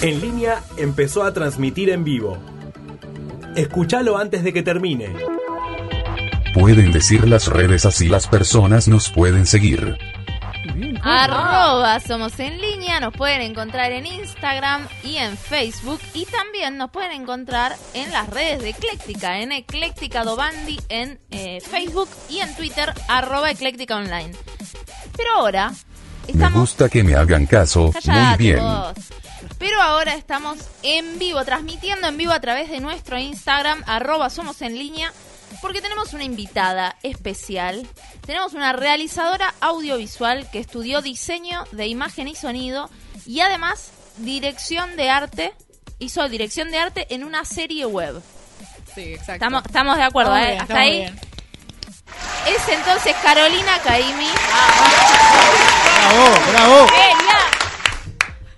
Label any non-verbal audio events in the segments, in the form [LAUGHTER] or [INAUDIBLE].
En línea empezó a transmitir en vivo. Escúchalo antes de que termine. Pueden decir las redes así las personas nos pueden seguir. Arroba Somos en Línea, nos pueden encontrar en Instagram y en Facebook y también nos pueden encontrar en las redes de Ecléctica, en Ecléctica Dobandi en eh, Facebook y en Twitter, arroba Ecléctica Online. Pero ahora Me gusta que me hagan caso. Muy bien. vos. Pero ahora estamos en vivo, transmitiendo en vivo a través de nuestro Instagram, arroba Somos en Línea, porque tenemos una invitada especial. Tenemos una realizadora audiovisual que estudió diseño de imagen y sonido y además dirección de arte. Hizo dirección de arte en una serie web. Sí, exacto. Estamos, estamos de acuerdo, ¿eh? bien, Hasta ahí. bien. Es entonces Carolina Caimi. ¡Bravo, bravo!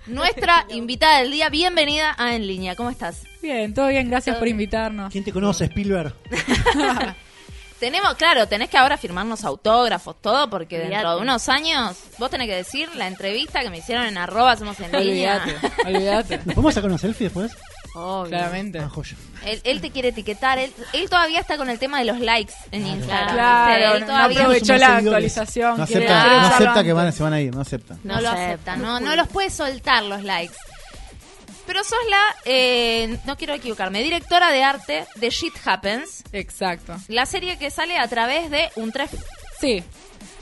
Nuestra invitada del día, bienvenida a En Línea. ¿Cómo estás? Bien, todo bien, gracias Todo por bien. invitarnos. ¿Quién te conoce, Spielberg? [LAUGHS] Tenemos, claro, tenés que ahora firmarnos autógrafos, todo, porque dentro de unos años vos tenés que decir la entrevista que me hicieron en arroba somos en línea. Olvídate, olvídate. ¿Nos podemos sacar una selfie después? Obvio. Claramente. Ah, joya. Él, él te quiere etiquetar, él, él todavía está con el tema de los likes en Claro. Instagram. Claro. Él no todavía aprovechó Somos la actualización. No acepta, quiere no acepta que van, se van a ir, no acepta. no, No lo acepta, no no, no los puede soltar los likes. Pero sos la, eh, no quiero equivocarme, directora de arte de Shit Happens, Exacto. la serie que sale a través de un tres Sí,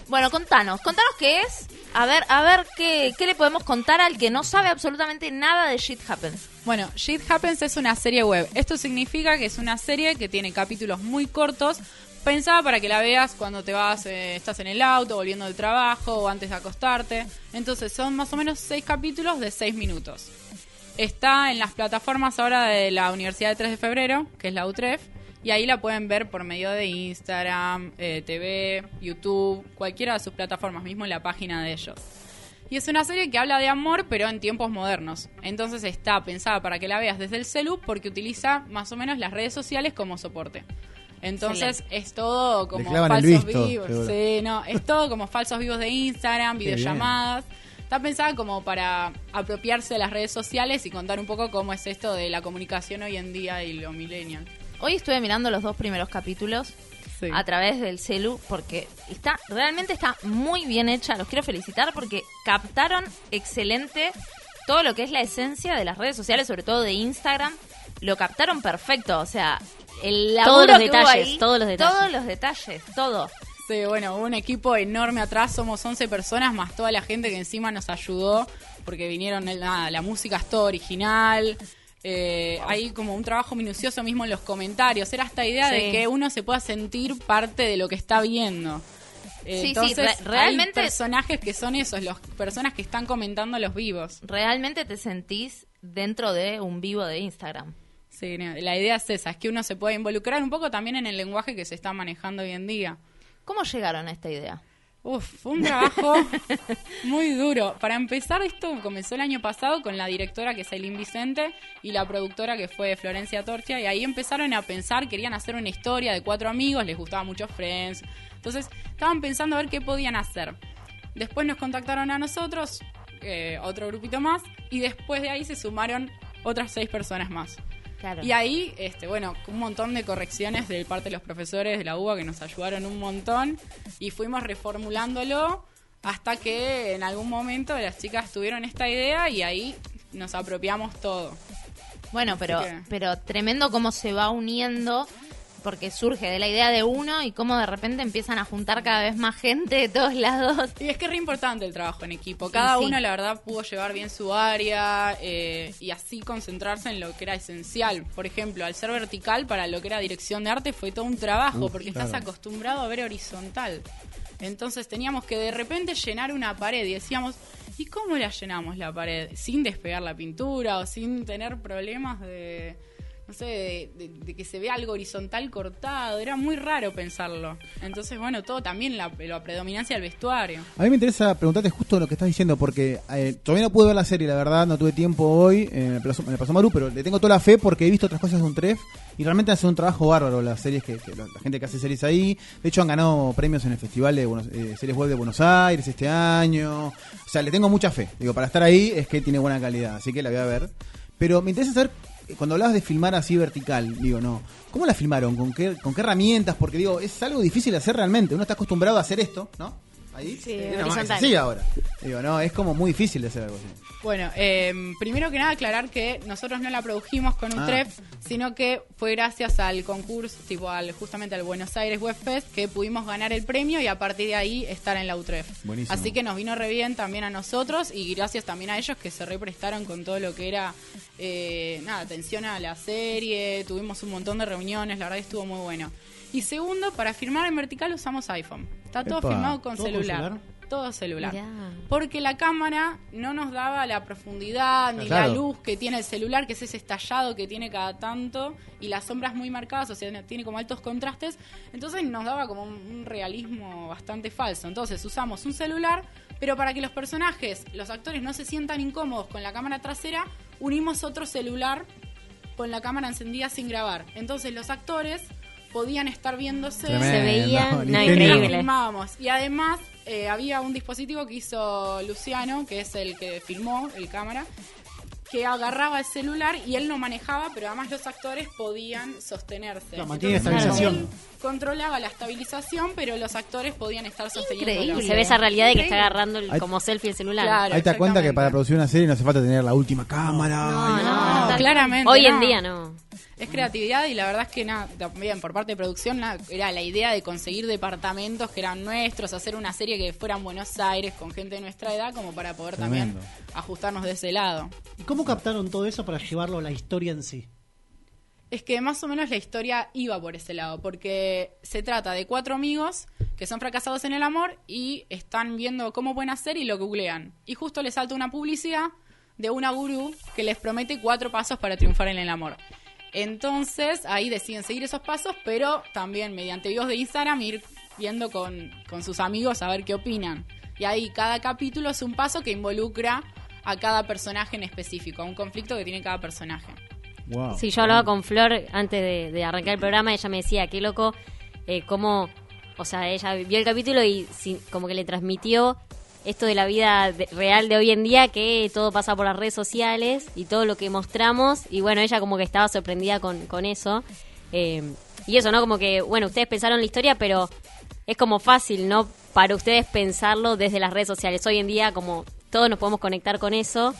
Bueno, contanos, contanos qué es. A ver, a ver qué, qué le podemos contar al que no sabe absolutamente nada de Shit Happens. Bueno, Shit Happens es una serie web. Esto significa que es una serie que tiene capítulos muy cortos, pensada para que la veas cuando te vas, eh, estás en el auto, volviendo del trabajo o antes de acostarte. Entonces son más o menos seis capítulos de seis minutos. Está en las plataformas ahora de la Universidad de 3 de Febrero, que es la UTREF, y ahí la pueden ver por medio de Instagram, eh, TV, YouTube, cualquiera de sus plataformas, mismo en la página de ellos. Y es una serie que habla de amor, pero en tiempos modernos. Entonces está pensada para que la veas desde el celu porque utiliza más o menos las redes sociales como soporte. Entonces es todo como falsos visto, vivos. seguro. Sí, no, es todo como falsos vivos de Instagram, Qué bien. videollamadas. Está pensada como para apropiarse de las redes sociales y contar un poco cómo es esto de la comunicación hoy en día y lo millennial. Hoy estuve mirando los dos primeros capítulos Sí. a través del celu porque está realmente está muy bien hecha. Los quiero felicitar porque captaron excelente todo lo que es la esencia de las redes sociales, sobre todo de Instagram. Lo captaron perfecto, o sea, el Todos laburo los que hubo detalles, ahí, todos los detalles. todos los detalles, todo. Sí, bueno, hubo un equipo enorme atrás, somos 11 personas, más toda la gente que encima nos ayudó, porque vinieron, el- nada, la música es todo original, eh, hay como un trabajo minucioso mismo en los comentarios, era esta idea Sí. de que uno se pueda sentir parte de lo que está viendo. Eh, Sí, sí, re- realmente- hay personajes que son esos, las personas que están comentando los vivos. Realmente te sentís dentro de un vivo de Instagram. Sí, no, la idea es esa, es que uno se pueda involucrar un poco también en el lenguaje que se está manejando hoy en día. ¿Cómo llegaron a esta idea? Uf, fue un trabajo [LAUGHS] muy duro. Para empezar, esto comenzó el año pasado con la directora que es Aileen Vicente y la productora que fue Florencia Tortia. Y ahí empezaron a pensar, querían hacer una historia de cuatro amigos, les gustaba mucho Friends. Entonces, estaban pensando a ver qué podían hacer. Después nos contactaron a nosotros, eh, otro grupito más, y después de ahí se sumaron otras seis personas más. Claro. Y ahí, este, bueno, un montón de correcciones de parte de los profesores de la UBA que nos ayudaron un montón y fuimos reformulándolo hasta que en algún momento las chicas tuvieron esta idea y ahí nos apropiamos todo. Bueno, pero, que- pero tremendo cómo se va uniendo, porque surge de la idea de uno y cómo de repente empiezan a juntar cada vez más gente de todos lados. Y es que es re importante el trabajo en equipo. Cada sí. uno, la verdad, pudo llevar bien su área eh, y así concentrarse en lo que era esencial. Por ejemplo, al ser vertical, para lo que era dirección de arte, fue todo un trabajo, Uf, porque claro. estás acostumbrado a ver horizontal. Entonces teníamos que de repente llenar una pared y decíamos, ¿y cómo la llenamos la pared? Sin despegar la pintura o sin tener problemas de no sé, de, de- de que se vea algo horizontal cortado. Era muy raro pensarlo. Entonces, bueno, todo también la, la predominancia del vestuario. A mí me interesa preguntarte justo lo que estás diciendo, porque eh, todavía no pude ver la serie, la verdad, no tuve tiempo hoy, eh, me, pasó, Maru, pero le tengo toda la fe porque he visto otras cosas de un tref y realmente hacen un trabajo bárbaro las series que, la, gente que hace series ahí. De hecho, han ganado premios en el Festival de Buenos, eh, Series Web de Buenos Aires este año. O sea, le tengo mucha fe. Digo, para estar ahí es que tiene buena calidad, así que la voy a ver. Pero me interesa saber, cuando hablabas de filmar así vertical, digo, no, ¿cómo la filmaron? ¿Con qué, ¿Con qué herramientas? Porque digo, es algo difícil de hacer realmente. Uno está acostumbrado a hacer esto, ¿no? Ahí. Sí, así ahora. Digo, no, es como muy difícil de hacer algo así. Bueno, eh, primero que nada aclarar que nosotros no la produjimos con un Ah. TREF, sino que fue gracias al concurso, tipo al justamente al Buenos Aires Web Fest, que pudimos ganar el premio y a partir de ahí estar en la UTREF. Buenísimo. Así que nos vino re bien también a nosotros y gracias también a ellos que se represtaron con todo lo que era, eh, nada, atención a la serie, tuvimos un montón de reuniones, la verdad estuvo muy bueno. Y segundo, para filmar en vertical usamos iPhone. Está todo Epa. filmado con ¿Todo con celular. celular? Todo celular. Mirá. Porque la cámara no nos daba la profundidad ni Claro. la luz que tiene el celular, que es ese estallado que tiene cada tanto, y las sombras muy marcadas, o sea, tiene como altos contrastes. Entonces nos daba como un, un realismo bastante falso. Entonces usamos un celular, pero para que los personajes, los actores no se sientan incómodos con la cámara trasera, unimos otro celular con la cámara encendida sin grabar. Entonces los actores podían estar viéndose Tremendo, Se veía, no, increíble. filmábamos. Y además eh, había un dispositivo que hizo Luciano, que es el que filmó, el cámara, que agarraba el celular y él lo manejaba, pero además los actores podían sostenerse. Claro, mantiene estabilización. él controlaba la estabilización, pero los actores podían estar sosteniendo. Y se ve esa realidad de que está Increíble. agarrando el- Ahí- como selfie el celular. Claro, Ahí te das cuenta que para producir una serie no hace falta tener la última cámara. No, no, No, claramente Hoy en no. día no. Es creatividad y la verdad es que nada, también por parte de producción nada, era la idea de conseguir departamentos que eran nuestros, hacer una serie que fuera en Buenos Aires con gente de nuestra edad como para poder Tremendo. también ajustarnos de ese lado. ¿Y cómo captaron todo eso para llevarlo a la historia en sí? Es que más o menos la historia iba por ese lado, porque se trata de cuatro amigos que son fracasados en el amor y están viendo cómo pueden hacer y lo googlean. Y justo les salta una publicidad de una gurú que les promete cuatro pasos para triunfar en el amor. Entonces ahí deciden seguir esos pasos, pero también mediante videos de Instagram ir viendo con, con sus amigos a ver qué opinan. Y ahí cada capítulo es un paso que involucra a cada personaje en específico, a un conflicto que tiene cada personaje. Wow. Sí, yo hablaba con Flor antes de, de arrancar el programa, ella me decía, qué loco, eh, cómo, o sea, ella vio el capítulo y sin- como que le transmitió esto de la vida real de hoy en día, que todo pasa por las redes sociales y todo lo que mostramos, y bueno, ella como que estaba sorprendida con, con eso. Eh, y eso, ¿no? Como que, bueno, ustedes pensaron la historia, pero es como fácil, ¿no? Para ustedes pensarlo desde las redes sociales. Hoy en día, como todos nos podemos conectar con eso.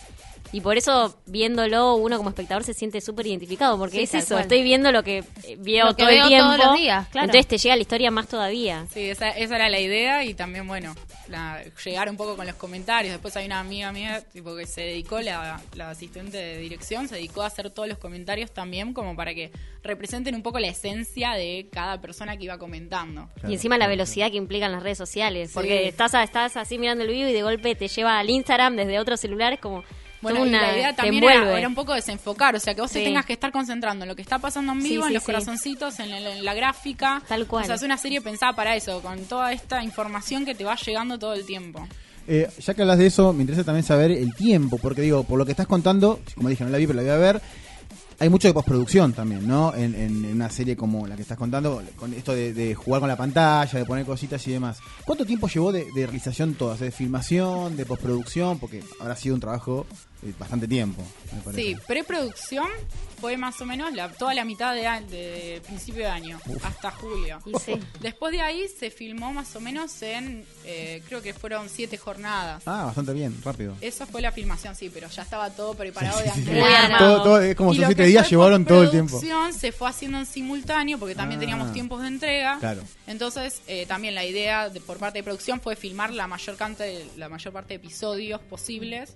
Y por eso, viéndolo, uno como espectador se siente súper identificado, porque Sí, es eso, cual. estoy viendo lo que eh, veo Lo que todo el tiempo. todos los días, claro. Entonces te llega la historia más todavía. Sí, esa, esa era la idea y también, bueno, la- llegar un poco con los comentarios. Después hay una amiga mía tipo que se dedicó, la, la asistente de dirección, se dedicó a hacer todos los comentarios también como para que representen un poco la esencia de cada persona que iba comentando. y encima la velocidad que implican las redes sociales. Sí. Porque estás, estás así mirando el video y de golpe te lleva al Instagram desde otro celular, es como... Bueno, toda y una, la idea también era, era un poco desenfocar, o sea, que vos te tengas que estar concentrando en lo que está pasando en Sí, vivo, sí, en los sí. corazoncitos, en la, en la gráfica. Tal cual. O sea, es una serie pensada para eso, con toda esta información que te va llegando todo el tiempo. Eh, ya que hablas de eso, me interesa también saber el tiempo, porque digo, por lo que estás contando, como dije, no la vi, pero la voy a ver. Hay mucho de postproducción también, ¿no? En, en- en una serie como la que estás contando, con esto de, de jugar con la pantalla, de poner cositas y demás. ¿Cuánto tiempo llevó de, de realización todas? ¿De filmación, de postproducción? Porque habrá sido un trabajo bastante tiempo, me parece. Sí, preproducción fue más o menos la, toda la mitad de, a- de principio de año, hasta julio. Y sí. Después de ahí se filmó más o menos en, eh, creo que fueron siete jornadas. Ah, bastante bien, rápido. Esa fue la filmación, sí, pero ya estaba todo preparado Sí, de sí, armado. Todo, todo- es como siete días llevaron todo el tiempo. postproducción se fue haciendo en simultáneo porque también Ah. teníamos tiempos de entrega. Claro. Entonces, eh, también la idea de- por parte de producción fue filmar la mayor, cante de- la mayor parte de episodios posibles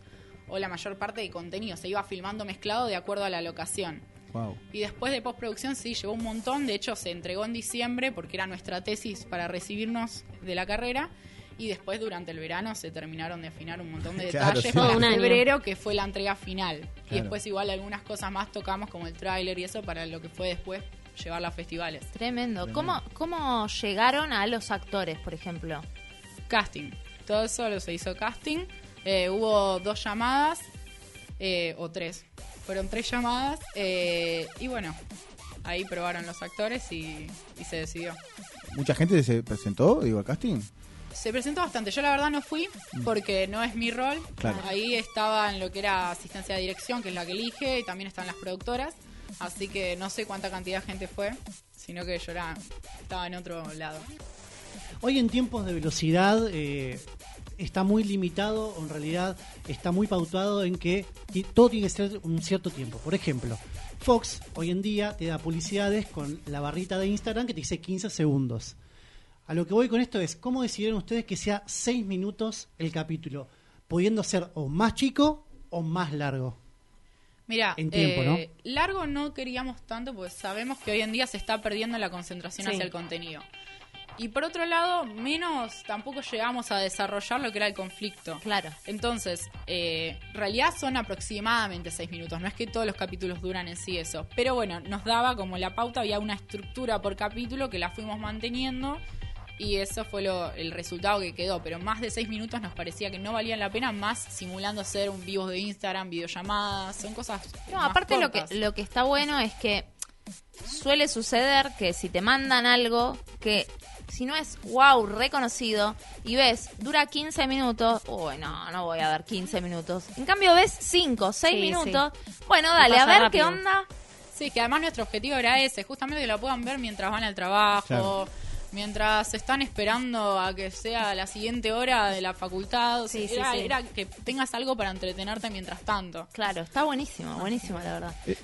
o la mayor parte de contenido. Se iba filmando mezclado de acuerdo a la locación. Wow. Y después de postproducción sí, llevó un montón. De hecho, se entregó en diciembre porque era nuestra tesis para recibirnos de la carrera. Y después durante el verano se terminaron de afinar un montón de [LAUGHS] Claro, detalles sí. para Un año. febrero, que fue la entrega final. Y después igual algunas cosas más tocamos como el tráiler y eso para lo que fue después llevarla a festivales. Tremendo. ¿Cómo, ¿Cómo llegaron a los actores, por ejemplo? Casting. Todo solo se hizo casting. Eh, hubo dos llamadas, eh, o tres. Fueron tres llamadas. eh, y bueno, ahí probaron los actores y, y se decidió. Mucha gente se presentó, digo, al casting. Se presentó bastante. Yo la verdad no fui porque no es mi rol. Claro. Ahí estaba en lo que era asistencia de dirección, que es la que elige, y también están las productoras. Así que no sé cuánta cantidad de gente fue, sino que yo era, estaba en otro lado. Hoy en tiempos de velocidad eh, está muy limitado, o en realidad está muy pautado en que ti- todo tiene que ser un cierto tiempo. Por ejemplo, Fox hoy en día te da publicidades con la barrita de Instagram que te dice 15 segundos. A lo que voy con esto es, ¿cómo decidieron ustedes que sea 6 minutos el capítulo? Pudiendo ser o más chico o más largo. Mira, En tiempo, eh, largo no queríamos tanto porque sabemos que hoy en día se está perdiendo la concentración Sí. hacia el contenido. Y por otro lado, menos tampoco llegamos a desarrollar lo que era el conflicto. Claro. Entonces, eh, en realidad son aproximadamente seis minutos. No es que todos los capítulos duran en sí eso. Pero bueno, nos daba como la pauta, había una estructura por capítulo que la fuimos manteniendo. Y eso fue lo, el resultado que quedó. Pero más de seis minutos nos parecía que no valían la pena, más simulando hacer un vivo de Instagram, videollamadas. Son cosas. No, más aparte lo que, lo que está bueno es que suele suceder que si te mandan algo que si no es wow, reconocido y ves, dura 15 minutos, uy, no, no voy a dar 15 minutos. En cambio ves 5, 6 Sí, minutos, bueno, dale, a ver qué onda. Sí, que además nuestro objetivo era ese, justamente que lo puedan ver mientras van al trabajo, Claro. mientras están esperando a que sea la siguiente hora de la facultad. O sea, Sí, sí, era, sí. era que tengas algo para entretenerte mientras tanto. Claro, está buenísimo, buenísimo la verdad. Eh,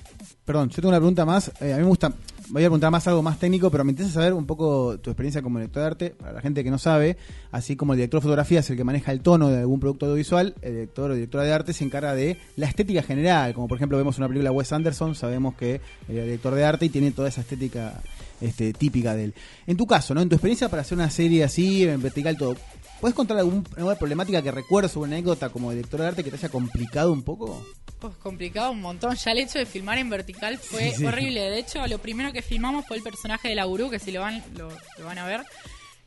perdón, yo tengo una pregunta más. Eh, a mí me gusta, voy a preguntar más algo más técnico, pero me interesa saber un poco tu experiencia como director de arte, para la gente que no sabe, así como el director de fotografía es el que maneja el tono de algún producto audiovisual, el director o directora de arte se encarga de la estética general, como por ejemplo vemos una película de Wes Anderson, sabemos que el director de arte y tiene toda esa estética este, típica de él. En tu caso, ¿no? En tu experiencia para hacer una serie así, en vertical todo, ¿puedes contar alguna problemática que recuerdes o una anécdota como director de arte que te haya complicado un poco? Pues complicado un montón. Ya el hecho de filmar en vertical fue Sí, sí. horrible. De hecho, lo primero que filmamos fue el personaje de la gurú, que si lo van, lo, lo van a ver.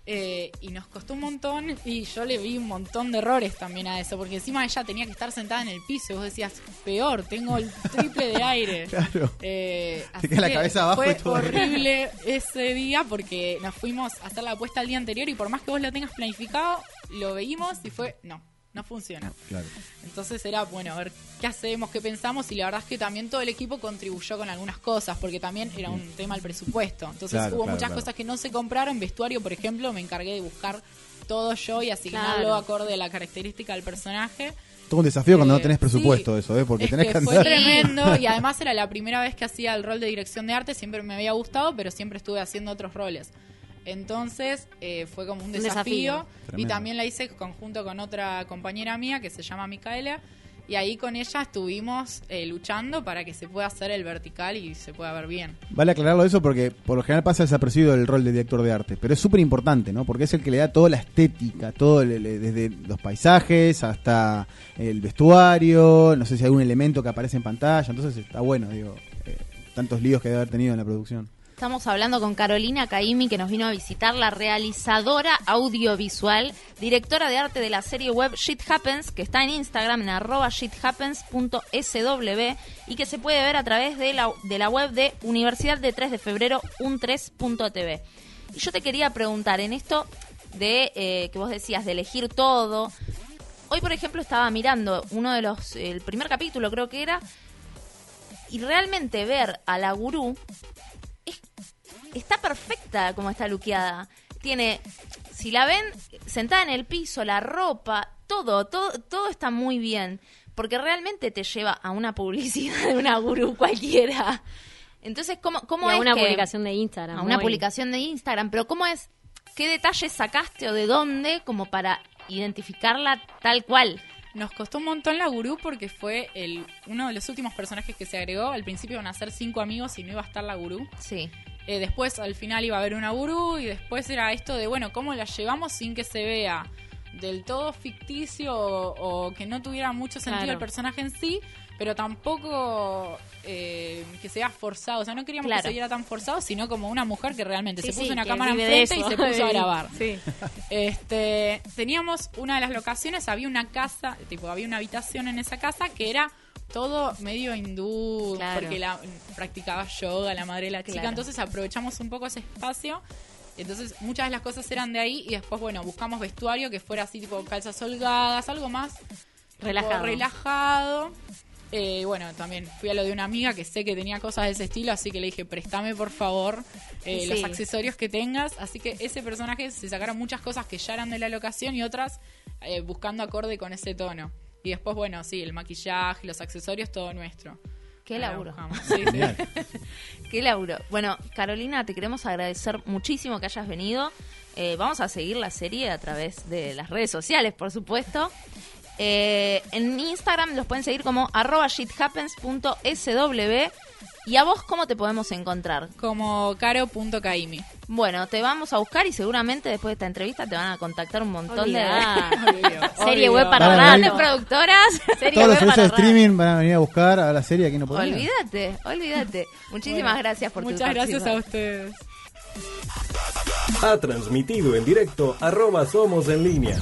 Eh, y nos costó un montón y yo le vi un montón de errores también a eso, porque encima ella tenía que estar sentada en el piso y vos decías, peor, tengo el triple de aire. [LAUGHS] Claro. Eh, Te así queda la cabeza abajo Fue y todo. horrible [LAUGHS] ese día porque nos fuimos a hacer la apuesta el día anterior y por más que vos lo tengas planificado, lo veímos y fue, no, no funciona. Claro. Entonces era, bueno, a ver qué hacemos, qué pensamos y la verdad es que también todo el equipo contribuyó con algunas cosas porque también era un tema el presupuesto. Entonces Claro, hubo claro, muchas claro. cosas que no se compraron. Vestuario, por ejemplo, me encargué de buscar todo yo y asignarlo Claro. acorde a la característica del personaje. Todo un desafío cuando Eh, no tenés presupuesto sí. eso, ¿eh? Porque Es tenés que, que fue andar. tremendo [LAUGHS] y además era la primera vez que hacía el rol de dirección de arte, siempre me había gustado, pero siempre estuve haciendo otros roles. Entonces eh, fue como un Un desafío, desafío. y también la hice conjunto con otra compañera mía que se llama Micaela y ahí con ella estuvimos eh, luchando para que se pueda hacer el vertical y se pueda ver bien. Vale aclararlo eso porque por lo general pasa desapercibido el rol de director de arte, pero es súper importante, ¿no? Porque es el que le da toda la estética, todo el- el- desde los paisajes hasta el vestuario, no sé si hay algún elemento que aparece en pantalla, entonces está bueno, digo, eh, tantos líos que debe haber tenido en la producción. Estamos hablando con Carolina Caimi, que nos vino a visitar, la realizadora audiovisual, directora de arte de la serie web Shit Happens, que está en Instagram en arroba shithappens.sw y que se puede ver a través de la, de la web de Universidad de 3 de Febrero, un3.tv. Y yo te quería preguntar, en esto de eh, que vos decías, de elegir todo, hoy por ejemplo estaba mirando uno de los, el primer capítulo creo que era, y realmente ver a la gurú está perfecta como está luqueada. Tiene, si la ven sentada en el piso, la ropa, todo, todo, todo está muy bien. Porque realmente te lleva a una publicidad de una gurú cualquiera. Entonces, ¿cómo, cómo Y a es una que- publicación de Instagram. a una muy- publicación de Instagram, pero ¿cómo es? ¿Qué detalles sacaste o de dónde como para identificarla tal cual? Nos costó un montón la gurú porque fue el uno de los últimos personajes que se agregó. Al principio iban a ser cinco amigos y no iba a estar la gurú. Sí. Eh, después al final iba a haber una gurú y después era esto de, bueno, ¿cómo la llevamos sin que se vea del todo ficticio o, o que no tuviera mucho sentido Claro. el personaje en sí, pero tampoco eh, que sea forzado. O sea, no queríamos Claro. que se viera tan forzado, sino como una mujer que realmente Sí, se puso sí, una cámara enfrente y se puso a [LAUGHS] grabar. Sí. Este, teníamos una de las locaciones, había una casa, tipo, había una habitación en esa casa que era todo medio hindú, Claro. porque la, practicaba yoga, la madre de la chica, Claro. entonces aprovechamos un poco ese espacio. Entonces muchas de las cosas eran de ahí y después, bueno, buscamos vestuario que fuera así tipo calzas holgadas, algo más Relajado. relajado. Eh, bueno, también fui a lo de una amiga que sé que tenía cosas de ese estilo, así que le dije, préstame por favor eh, Sí. los accesorios que tengas. Así que ese personaje se sacaron muchas cosas que ya eran de la locación y otras eh, buscando acorde con ese tono. Y después, bueno, sí, el maquillaje, los accesorios, todo nuestro. Qué laburo. Sí, sí. [LAUGHS] Qué laburo. Bueno, Carolina, te queremos agradecer muchísimo que hayas venido. Eh, vamos a seguir la serie a través de las redes sociales, por supuesto. Eh, en Instagram los pueden seguir como arroba shithappens.sw. ¿Y a vos cómo te podemos encontrar? Como caro.caimi. Bueno, te vamos a buscar y seguramente después de esta entrevista te van a contactar un montón de... [LAUGHS] [LAUGHS] Serie Obvio. web para Van a rato. venir- productoras. Serie Todos los web servicios de para rato. streaming van a venir a buscar a la serie aquí no podemos. Olvídate, olvídate. Muchísimas Bueno, gracias por tu Muchas gracias a participación. ustedes. Ha transmitido en directo arroba Somos en Línea.